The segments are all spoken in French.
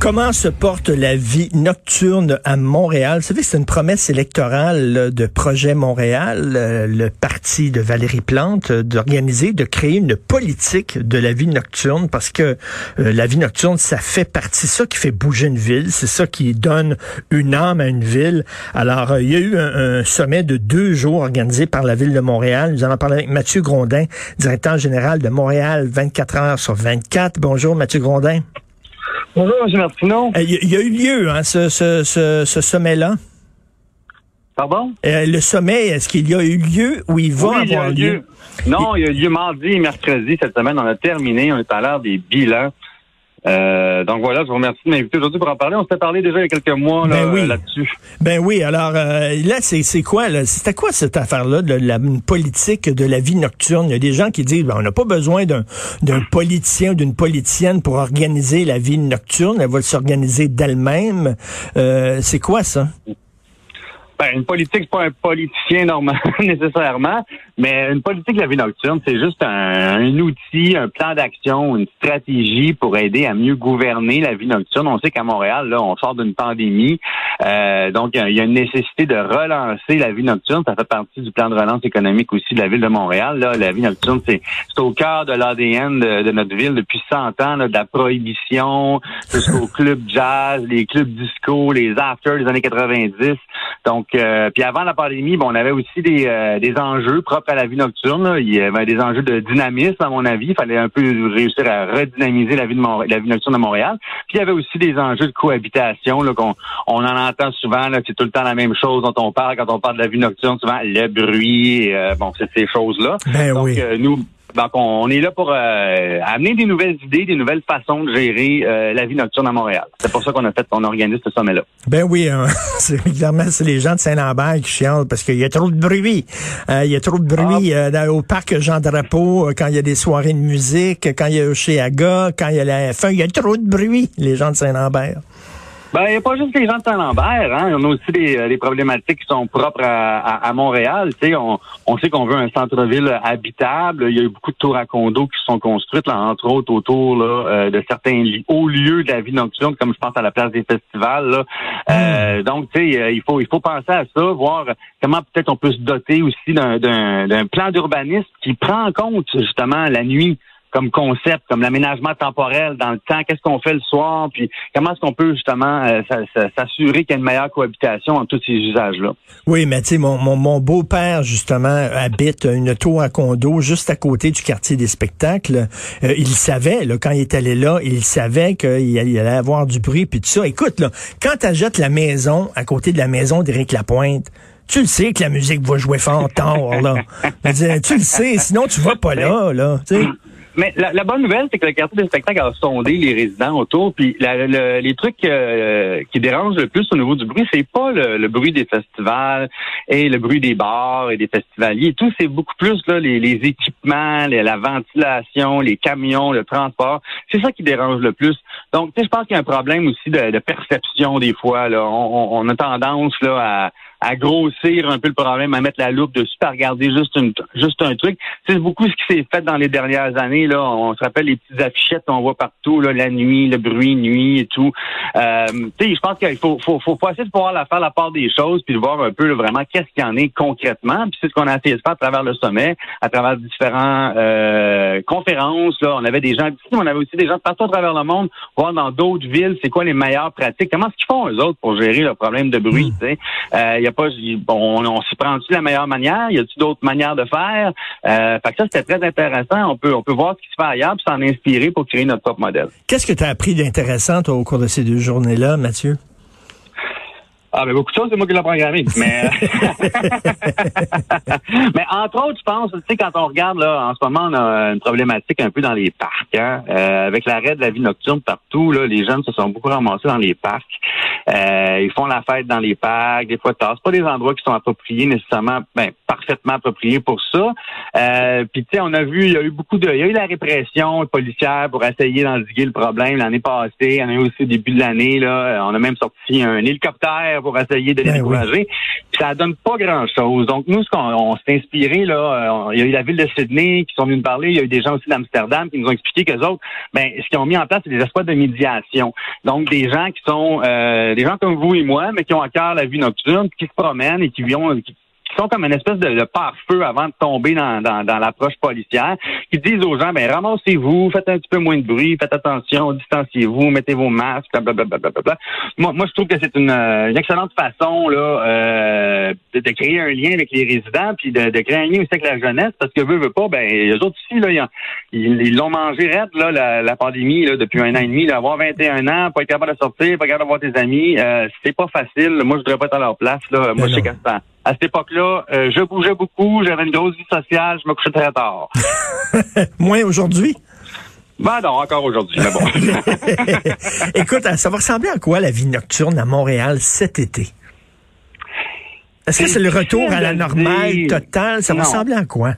Comment se porte la vie nocturne à Montréal? Vous savez, c'est une promesse électorale de Projet Montréal, euh, le parti de Valérie Plante, euh, d'organiser, de créer une politique de la vie nocturne parce que euh, la vie nocturne, ça fait partie, ça qui fait bouger une ville, c'est ça qui donne une âme à une ville. Alors, il y a eu un, un sommet de deux jours organisé par la ville de Montréal. Nous allons parler avec Mathieu Grondin, directeur général de Montréal 24 heures sur 24. Bonjour, Mathieu Grondin. Bonjour, M. Martineau. Euh, Il y, a eu lieu, hein, ce, ce, ce, ce sommet-là. Pardon? Euh, le sommet, est-ce qu'il y a eu lieu ou il va Oui, il y a avoir eu lieu? lieu. Non, il y a eu lieu mardi et mercredi cette semaine. On a terminé. On est à l'heure des bilans. Euh, donc voilà, je vous remercie de m'inviter aujourd'hui pour en parler. On s'était parlé déjà il y a quelques mois là, Ben oui. là-dessus. Ben oui, alors euh, là, c'est c'est quoi? là? C'était quoi cette affaire-là de la politique de la vie nocturne? Il y a des gens qui disent ben, on n'a pas besoin d'un d'un politicien ou d'une politicienne pour organiser la vie nocturne. Elle va s'organiser d'elle-même. Euh, c'est quoi ça? Ben, une politique, c'est pas un politicien normal nécessairement, mais une politique de la vie nocturne, c'est juste un, un outil, un plan d'action, une stratégie pour aider à mieux gouverner la vie nocturne. On sait qu'à Montréal, là, on sort d'une pandémie, euh, donc il y a une nécessité de relancer la vie nocturne. Ça fait partie du plan de relance économique aussi de la ville de Montréal. Là, la vie nocturne, c'est au cœur de l'ADN de, de notre ville depuis 100 ans, là, de la prohibition jusqu'aux clubs jazz, les clubs disco, les afters des années 90. Donc, euh, puis avant la pandémie, bon, on avait aussi des, euh, des enjeux propres à la vie nocturne. là. Il y avait des enjeux de dynamisme, à mon avis. Il fallait un peu réussir à redynamiser la vie, de Mont- la vie nocturne de Montréal. Puis il y avait aussi des enjeux de cohabitation, là, qu'on on en entend souvent. Là, c'est tout le temps la même chose dont on parle quand on parle de la vie nocturne. Souvent, le bruit, euh, bon, c'est ces choses-là. Ben Donc, oui. euh, nous, donc, on est là pour euh, amener des nouvelles idées, des nouvelles façons de gérer euh, la vie nocturne à Montréal. C'est pour ça qu'on a fait, on organise ce sommet-là. Ben oui, hein, c'est évidemment c'est les gens de Saint-Lambert qui chialent parce qu'il y a trop de bruit. Euh, il y a trop de bruit euh, au parc Jean Drapeau euh, quand il y a des soirées de musique, quand il y a chez Aga, quand il y a la fin, il y a trop de bruit. Les gens de Saint-Lambert. Ben, il n'y a pas juste les gens de Saint-Lambert, hein. On a aussi des, euh, des problématiques qui sont propres à, à, à Montréal. Tu sais, on, on sait qu'on veut un centre-ville habitable. Il y a eu beaucoup de tours à condos qui sont construites, là, entre autres autour là, euh, de certains hauts lieux de la vie nocturne, comme je pense à la place des festivals. Là. Euh, donc, tu sais, euh, il faut il faut penser à ça, voir comment peut-être on peut se doter aussi d'un d'un d'un plan d'urbanisme qui prend en compte justement la nuit comme concept, comme l'aménagement temporel dans le temps, qu'est-ce qu'on fait le soir, puis comment est-ce qu'on peut justement euh, sa- sa- s'assurer qu'il y a une meilleure cohabitation entre tous ces usages-là? Oui, mais tu sais, mon, mon, mon beau-père, justement, habite une tour à condo juste à côté du quartier des spectacles. Euh, il savait, là, quand il est allé là, il savait qu'il allait avoir du bruit, puis tout ça. Écoute, là, quand tu achètes la maison à côté de la maison d'Éric Lapointe, tu le sais que la musique va jouer fort tard, là. Tu le sais, sinon tu vas pas là, là, tu sais. Mais la, la bonne nouvelle, c'est que le quartier des spectacles a sondé les résidents autour, puis la- le- les trucs euh, qui dérangent le plus au niveau du bruit, c'est pas le, le bruit des festivals et le bruit des bars et des festivaliers. Tout, c'est beaucoup plus là, les, les équipements, la ventilation, les camions, le transport. C'est ça qui dérange le plus. Donc, je pense qu'il y a un problème aussi de, de perception des fois. Là. On, on- on a tendance là à à grossir un peu le problème, à mettre la loupe dessus, à regarder juste une, juste un truc. C'est beaucoup ce qui s'est fait dans les dernières années. Là, on se rappelle les petites affichettes qu'on voit partout, là, la nuit, le bruit nuit et tout. Euh, tu sais, je pense qu'il faut, faut, faut, faut essayer de pouvoir la faire la part des choses, puis de voir un peu là, vraiment qu'est-ce qu'il y en est concrètement. Puis c'est ce qu'on a essayé de faire à travers le sommet, à travers différentes euh, conférences. Là, on avait des gens d'ici, on avait aussi des gens de partout à travers le monde, voir dans d'autres villes, c'est quoi les meilleures pratiques, comment est-ce qu'ils font eux autres pour gérer le problème de bruit. tu sais. Euh, y a pas, bon, on, on s'y prend-tu de la meilleure manière? Y a-t-il d'autres manières de faire? Euh, fait que ça, c'était très intéressant. On peut, on peut voir ce qui se fait ailleurs, puis s'en inspirer pour créer notre propre modèle. Qu'est-ce que tu as appris d'intéressant, au cours de ces deux journées-là, Mathieu? Ah, ben beaucoup de choses, c'est moi qui l'ai programmé. Mais, mais entre autres, je pense, tu sais, quand on regarde, là, en ce moment, on a une problématique un peu dans les parcs. Hein? Euh, avec l'arrêt de la vie nocturne partout, là, les jeunes se sont beaucoup ramassés dans les parcs. Euh, ils font la fête dans les parcs, des fois tard. C'est pas des endroits qui sont appropriés nécessairement, ben, parfaitement appropriés pour ça. Euh, Puis tu sais, on a vu, il y a eu beaucoup de, il y a eu la répression policière pour essayer d'endiguer le problème l'année passée. Il y en a eu aussi au début de l'année. Là, on a même sorti un hélicoptère pour essayer de les Ben décourager. Ça donne pas grand-chose. Donc nous, ce qu'on on s'est inspiré là, euh, il y a eu la ville de Sydney qui sont venus nous parler. Il y a eu des gens aussi d'Amsterdam qui nous ont expliqué que autres, ben ce qu'ils ont mis en place, c'est des espoirs de médiation. Donc des gens qui sont euh, des gens comme vous et moi, mais qui ont à cœur la vie nocturne, qui se promènent et qui vont qui, qui sont comme une espèce de, de pare-feu avant de tomber dans, dans, dans l'approche policière, qui disent aux gens, ben ramassez-vous, faites un petit peu moins de bruit, faites attention, distanciez-vous, mettez vos masques, blablabla. Moi, moi, je trouve que c'est une, euh, une excellente façon là euh, de, de créer un lien avec les résidents, puis de, de créer un lien aussi avec la jeunesse, parce que veut, veut pas, ben eux autres aussi, là, ils ont- ils ils l'ont mangé raide, là, la, la pandémie, là, depuis un an et demi, là, avoir 21 ans, pas être capable de sortir, pas capable de voir tes amis, euh, c'est pas facile. Moi, je voudrais pas être à leur place, là. Moi, Mais je sais qu'à à cette époque-là, euh, je bougeais beaucoup, j'avais une grosse vie sociale, je me couchais très tard. Moins aujourd'hui? ben non, encore aujourd'hui, mais bon. Écoute, ça va ressembler à quoi la vie nocturne à Montréal cet été? Est-ce que C'est le retour à la normale dire. totale? Ça va ressembler à quoi?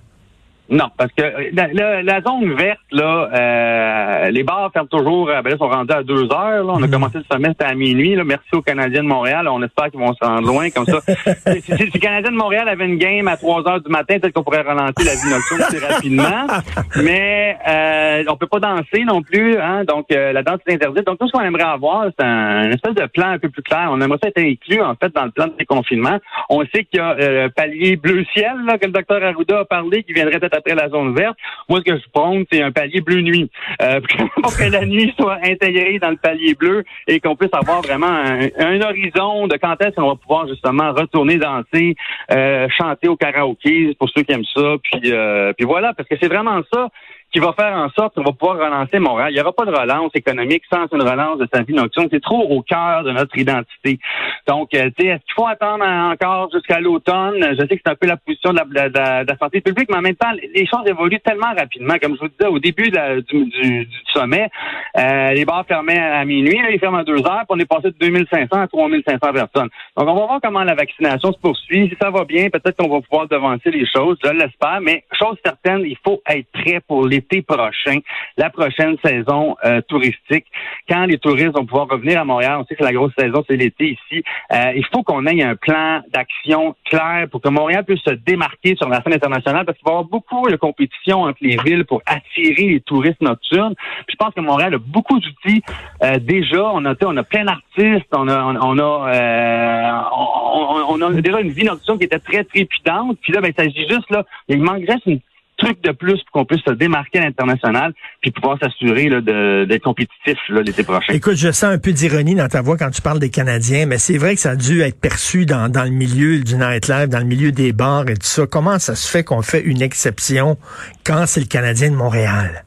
Non, parce que euh, la, la- la zone verte, là, euh, les bars ferment toujours, euh, ben là, ils sont rendus à deux heures. Là. On a Mhm. commencé le semestre à minuit. Là. Merci aux Canadiens de Montréal. On espère qu'ils vont se rendre loin comme ça. si, si- si les Canadiens de Montréal avaient une game à trois heures du matin, peut-être qu'on pourrait ralentir la vie nocturne plus rapidement. Mais euh, on peut pas danser non plus, hein, donc euh, la danse est interdite. Donc tout ce qu'on aimerait avoir, c'est un, une espèce de plan un peu plus clair. On aimerait ça être inclus en fait dans le plan de déconfinement. On sait qu'il y a euh, palier bleu ciel là, que le docteur Arruda a parlé, qui viendrait peut-être après la zone verte. Moi, ce que je prône, c'est un palier bleu nuit, euh, pour que la nuit soit intégrée dans le palier bleu et qu'on puisse avoir vraiment un, horizon de quand est-ce qu'on va pouvoir justement retourner danser, euh, chanter au karaoké pour ceux qui aiment ça. Puis, euh, puis voilà, parce que c'est vraiment ça qui va faire en sorte qu'on va pouvoir relancer Montréal. Il n'y aura pas de relance économique sans une relance de sa vie nocturne. C'est trop au cœur de notre identité. Donc, euh, tu sais, est-ce qu'il faut attendre encore jusqu'à l'automne? Je sais que c'est un peu la position de la, santé publique, mais en même temps, les choses évoluent tellement rapidement. Comme je vous disais, au début du, sommet, euh, les bars fermaient à minuit, ils ferment à deux heures, puis on est passé de 2500 à 3500 personnes. Donc, on va voir comment la vaccination se poursuit. Si ça va bien, peut-être qu'on va pouvoir devancer les choses, je l'espère, mais chose certaine, il faut être prêt pour l'été prochain, la prochaine saison euh, touristique. Quand les touristes vont pouvoir revenir à Montréal, on sait que la grosse saison, c'est l'été ici, euh, il faut qu'on ait un plan d'action clair pour que Montréal puisse se démarquer sur la scène internationale, parce qu'il va y avoir beaucoup de compétition entre les villes pour attirer les touristes nocturnes. Puis je pense que Montréal a beaucoup d'outils euh, déjà. On a, on a plein d'artistes, on a, on, on a, euh, on, on- a déjà une vie nocturne qui était très trépidante. Puis là, ben, il s'agit juste là, il manque juste une truc de plus pour qu'on puisse se démarquer à puis pouvoir s'assurer d'être compétitif l'été prochain. Écoute, je sens un peu d'ironie dans ta voix quand tu parles des Canadiens, mais c'est vrai que ça a dû être perçu dans, dans le milieu du nightlife, dans le milieu des bars et tout ça. Comment ça se fait qu'on fait une exception quand c'est le Canadien de Montréal?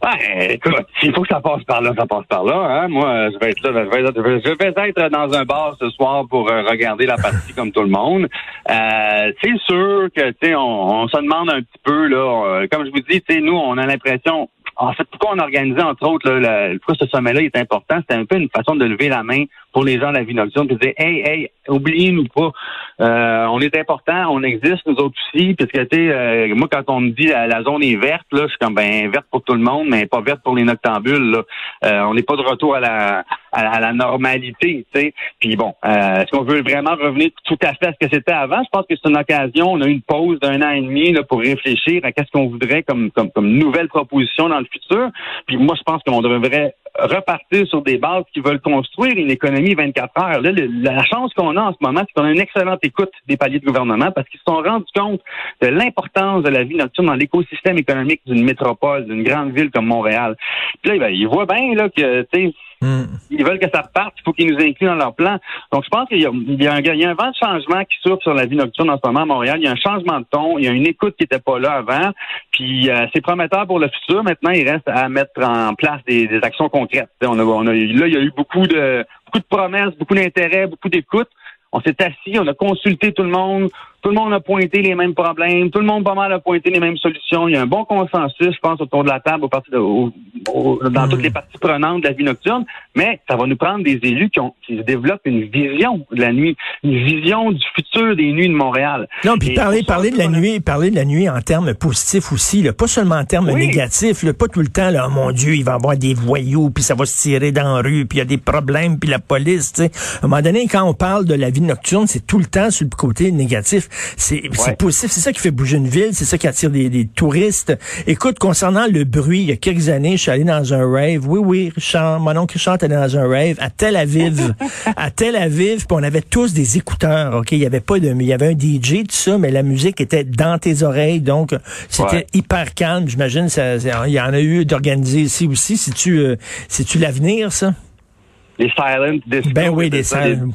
Ouais, écoute, s'il faut que ça passe par là, ça passe par là. Hein? Moi, je vais être là, je vais être, je vais être dans un bar ce soir pour euh, regarder la partie comme tout le monde. Euh, c'est sûr que, tu sais, on, on se demande un petit peu là. euh, comme je vous dis, tu sais, nous, on a l'impression. En fait, pourquoi on a organisé, entre autres, là, le, pourquoi ce sommet-là est important, c'était un peu une façon de lever la main pour les gens de la vie nocturne, puis dire, hey, hey, oubliez-nous pas, euh, on est important, on existe, nous autres aussi, puisque, tu sais, euh, moi, quand on me dit la, zone est verte, là, je suis comme, ben, verte pour tout le monde, mais pas verte pour les noctambules, là. Euh, on n'est pas de retour à la, à la, à la normalité, tu sais. Puis bon, euh, est-ce qu'on veut vraiment revenir tout à fait à ce que c'était avant? Je pense que c'est une occasion, on a une pause d'un an et demi, là, pour réfléchir à qu'est-ce qu'on voudrait comme, comme, comme nouvelle proposition dans le futur. Puis moi, je pense qu'on devrait repartir sur des bases qui veulent construire une économie 24 heures. Là, la chance qu'on a en ce moment, c'est qu'on a une excellente écoute des paliers de gouvernement parce qu'ils se sont rendus compte de l'importance de la vie nocturne dans l'écosystème économique d'une métropole, d'une grande ville comme Montréal. Puis là, ben, ils voient bien là que, Hmm. ils veulent que ça reparte, il faut qu'ils nous incluent dans leur plan. Donc, je pense qu'il y y y a un vent de changement qui souffle sur la vie nocturne en ce moment à Montréal. Il y a un changement de ton, il y a une écoute qui n'était pas là avant. Puis, euh, c'est prometteur pour le futur. Maintenant, il reste à mettre en place des, des actions concrètes. On a, on a, là, il y a eu beaucoup de beaucoup de promesses, beaucoup d'intérêt, beaucoup d'écoute. On s'est assis, on a consulté tout le monde, tout le monde a pointé les mêmes problèmes, tout le monde pas mal a pointé les mêmes solutions. Il y a un bon consensus, je pense, autour de la table, au parti de, au- au- dans Hmm. toutes les parties prenantes de la vie nocturne. Mais ça va nous prendre des élus qui, ont, qui développent une vision de la nuit, une vision du futur des nuits de Montréal. Non, puis parler, parler de la nuit, parler de la nuit en termes positifs aussi, là, pas seulement en termes Oui. négatifs, là, pas tout le temps, là, oh mon Dieu, il va y avoir des voyous, puis ça va se tirer dans la rue, puis il y a des problèmes, puis la police, tu sais. À un moment donné, quand on parle de la vie nocturne, c'est tout le temps sur le côté négatif. C'est c'est Ouais. positif, c'est ça qui fait bouger une ville, c'est ça qui attire des, des touristes. Écoute, concernant le bruit, il y a quelques années, je suis allé dans un rave. Oui, oui, Richard, mon oncle Richard était dans un rave à Tel Aviv. à Tel Aviv, puis on avait tous des écouteurs, OK? Il y avait pas de... Il y avait un DJ, tout ça, mais la musique était dans tes oreilles, donc c'était Ouais. hyper calme. J'imagine ça, ça- il y en a eu d'organiser ici aussi. C'est-tu euh, l'avenir, ça? Les silent. Ben oui, des silent.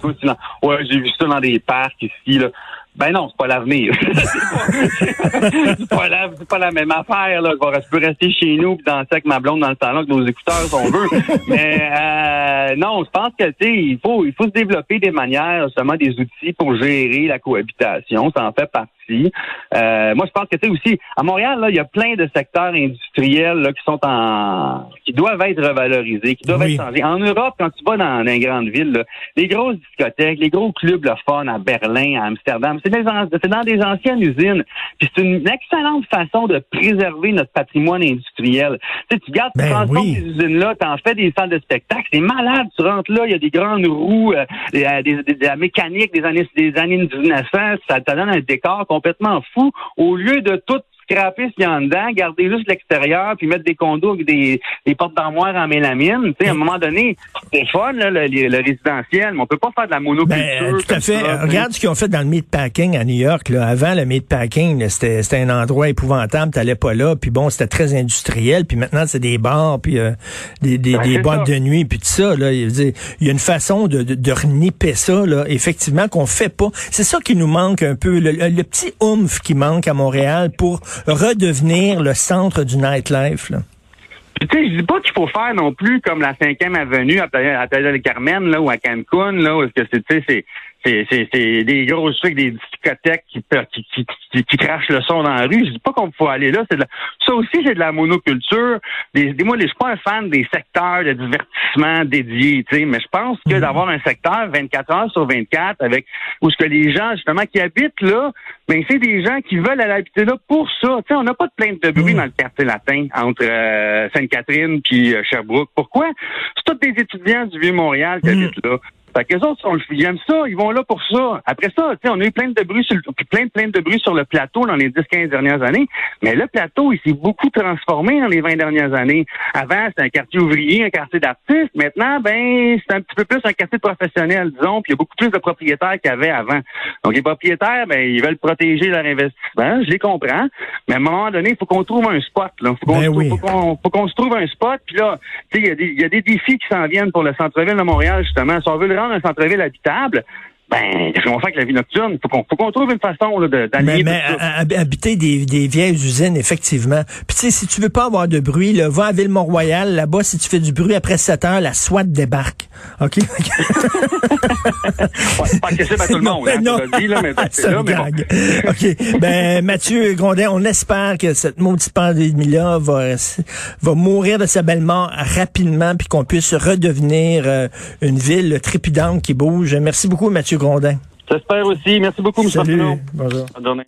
Ouais, j'ai vu ça dans des parcs ici, là. Ben non, c'est pas l'avenir. c'est pas la, c'est pas la même affaire, là. Je peux rester chez nous puis danser avec ma blonde dans le salon avec nos écouteurs si on veut. Mais euh, non, je pense que tu il faut il faut se développer des manières, justement, des outils pour gérer la cohabitation. Ça en fait partie. Euh, moi, je pense que tu sais aussi, à Montréal, là, il y a plein de secteurs industriels là, qui sont en qui doivent être revalorisés, qui doivent Oui. être changés. En Europe, quand tu vas dans, dans les grandes villes, là, les grosses discothèques, les gros clubs le fun à Berlin, à Amsterdam, c'est dans des anciennes usines. Puis c'est une excellente façon de préserver notre patrimoine industriel. Tu sais, tu gardes, tu Ben transformes oui. ces usines-là, tu en fais des salles de spectacle, c'est malade, tu rentres là, il y a des grandes roues, euh, des, des- des- de la mécanique des années des années 1900, ça te donne un décor complètement fou. Au lieu de tout scraper ce qu'il y a en dedans, garder juste l'extérieur, puis mettre des condos avec des, des portes d'armoire en mélamine. Tu sais, à un moment donné, c'est fun, là, le, le- le résidentiel, mais on peut pas faire de la monoculture. Ben, euh, tout à fait. ça. Regarde ce qu'ils ont fait dans le meatpacking à New York. Là. Avant, le meatpacking, c'était c'était un endroit épouvantable. T'allais pas là. Puis bon, c'était très industriel. Puis maintenant, c'est des bars, puis euh, des, des, Ben, des boîtes ça. de nuit, puis tout ça. Là, il, y a une façon de, de, de renipper ça, là, effectivement, qu'on fait pas. C'est ça qui nous manque un peu. Le, le- le petit oomph qui manque à Montréal pour redevenir le centre du nightlife. Là? Tu sais, je dis pas qu'il faut faire non plus comme la 5e avenue à Playa del Carmen, là, ou à Cancun, là, où est-ce que c'est, c'est, c'est, c'est des grosses trucs, des discothèques qui, qui, qui, qui, qui crachent le son dans la rue. Je dis pas qu'on faut aller là. C'est de la- ça aussi, c'est de la monoculture. Des, des, moi, je suis pas un fan des secteurs de divertissement dédiés, tu sais, mais je pense que d'avoir un secteur 24 heures sur 24 avec, où ce que les gens, justement, qui habitent là, ben, c'est des gens qui veulent aller habiter là pour ça. Tu sais, on n'a pas de plainte de bruit Mm. dans le quartier latin entre euh, Sainte-Catherine puis euh, Sherbrooke. Pourquoi? C'est tous des étudiants du Vieux-Montréal qui Mm. habitent là. Fait que les autres, sont, ils aiment ça, ils vont là pour ça. Après ça, tu sais, on a eu plein de bruit sur le, plein, plein de bruit sur le plateau dans les 10-15 dernières années. Mais le plateau, il s'est beaucoup transformé dans les 20 dernières années. Avant, c'était un quartier ouvrier, un quartier d'artistes. Maintenant, ben, c'est un petit peu plus un quartier de professionnels, disons, puis il y a beaucoup plus de propriétaires qu'il y avait avant. Donc, les propriétaires, ben, ils veulent protéger leur investissement. Je les comprends. Mais à un moment donné, il faut qu'on trouve un spot, là. Faut qu'on Ben oui. se trouve un spot. Puis là, tu sais, il y, a des- il y a des défis qui s'en viennent pour le centre-ville de Montréal, justement. Si on veut le un centre-ville habitable, ben, qu'on fait avec la vie nocturne? Faut qu'on faut qu'on trouve une façon là, de- Mais, d'aligner mais tout ça. à- à- habiter des, des vieilles usines, effectivement. Puis tu sais, si tu veux pas avoir de bruit, là, va à Ville-Mont-Royal. Là-bas, si tu fais du bruit après 7 heures, la SWAT débarque. OK? Ouais, c'est pas accessible à tout le monde, hein, non. dit, là, mais C'est c'est là, mais bon. OK. Ben, Mathieu Grondin, on espère que cette maudite pandémie-là va, va mourir de sa belle mort rapidement puis qu'on puisse redevenir euh, une ville trépidante qui bouge. Merci beaucoup, Mathieu Grondin. J'espère aussi. Merci beaucoup, M. Bonjour. Bonne journée.